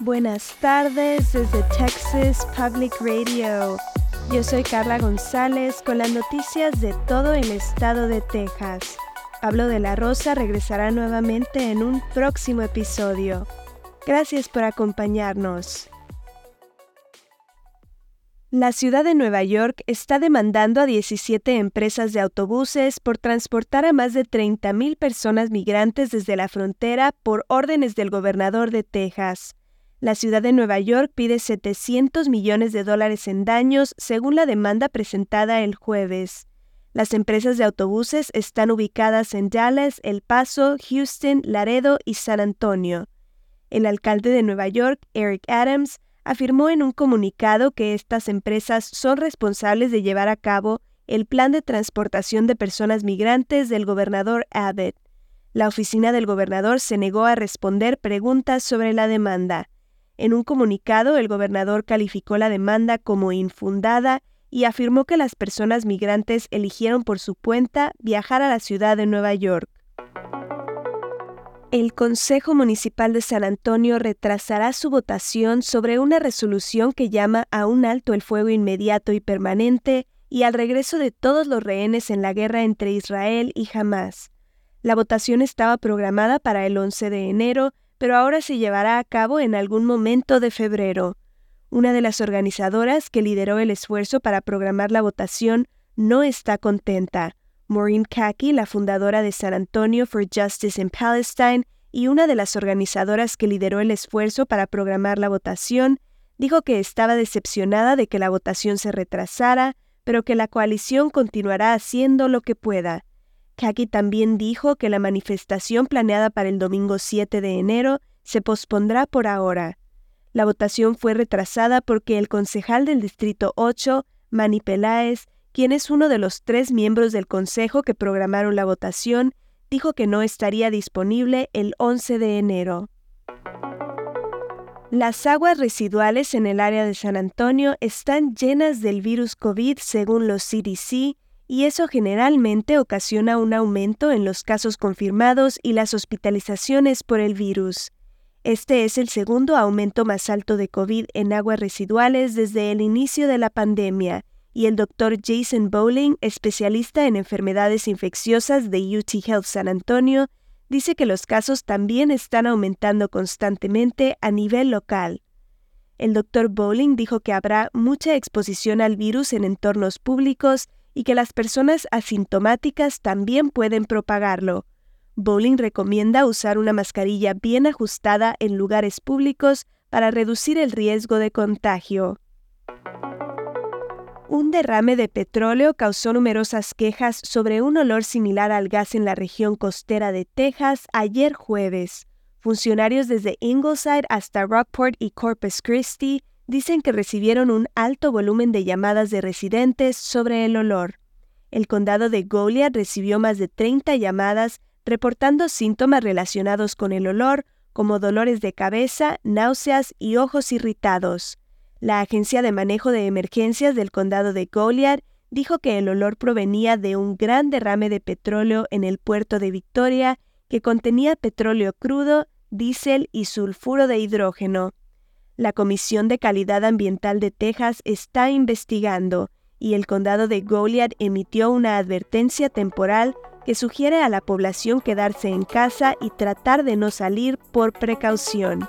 Buenas tardes desde Texas Public Radio. Yo soy Carla González con las noticias de todo el estado de Texas. Pablo de la Rosa regresará nuevamente en un próximo episodio. Gracias por acompañarnos. La ciudad de Nueva York está demandando a 17 empresas de autobuses por transportar a más de 30.000 personas migrantes desde la frontera por órdenes del gobernador de Texas. La ciudad de Nueva York pide 700 millones de dólares en daños según la demanda presentada el jueves. Las empresas de autobuses están ubicadas en Dallas, El Paso, Houston, Laredo y San Antonio. El alcalde de Nueva York, Eric Adams, afirmó en un comunicado que estas empresas son responsables de llevar a cabo el plan de transportación de personas migrantes del gobernador Abbott. La oficina del gobernador se negó a responder preguntas sobre la demanda. En un comunicado, el gobernador calificó la demanda como infundada y afirmó que las personas migrantes eligieron por su cuenta viajar a la ciudad de Nueva York. El Consejo Municipal de San Antonio retrasará su votación sobre una resolución que llama a un alto el fuego inmediato y permanente y al regreso de todos los rehenes en la guerra entre Israel y Hamas. La votación estaba programada para el 11 de enero, pero ahora se llevará a cabo en algún momento de febrero. Una de las organizadoras que lideró el esfuerzo para programar la votación no está contenta. Maureen Kaki, la fundadora de San Antonio for Justice in Palestine y una de las organizadoras que lideró el esfuerzo para programar la votación, dijo que estaba decepcionada de que la votación se retrasara, pero que la coalición continuará haciendo lo que pueda. Kaki también dijo que la manifestación planeada para el domingo 7 de enero se pospondrá por ahora. La votación fue retrasada porque el concejal del Distrito 8, Manny Peláez, quien es uno de los tres miembros del Consejo que programaron la votación, dijo que no estaría disponible el 11 de enero. Las aguas residuales en el área de San Antonio están llenas del virus COVID según los CDC y eso generalmente ocasiona un aumento en los casos confirmados y las hospitalizaciones por el virus. Este es el segundo aumento más alto de COVID en aguas residuales desde el inicio de la pandemia y el doctor Jason Bowling, especialista en enfermedades infecciosas de UT Health San Antonio, dice que los casos también están aumentando constantemente a nivel local. El doctor Bowling dijo que habrá mucha exposición al virus en entornos públicos y que las personas asintomáticas también pueden propagarlo. Bowling recomienda usar una mascarilla bien ajustada en lugares públicos para reducir el riesgo de contagio. Un derrame de petróleo causó numerosas quejas sobre un olor similar al gas en la región costera de Texas ayer jueves. Funcionarios desde Ingleside hasta Rockport y Corpus Christi dicen que recibieron un alto volumen de llamadas de residentes sobre el olor. El condado de Goliad recibió más de 30 llamadas reportando síntomas relacionados con el olor, como dolores de cabeza, náuseas y ojos irritados. La Agencia de Manejo de Emergencias del Condado de Goliad dijo que el olor provenía de un gran derrame de petróleo en el puerto de Victoria que contenía petróleo crudo, diésel y sulfuro de hidrógeno. La Comisión de Calidad Ambiental de Texas está investigando y el condado de Goliad emitió una advertencia temporal que sugiere a la población quedarse en casa y tratar de no salir por precaución.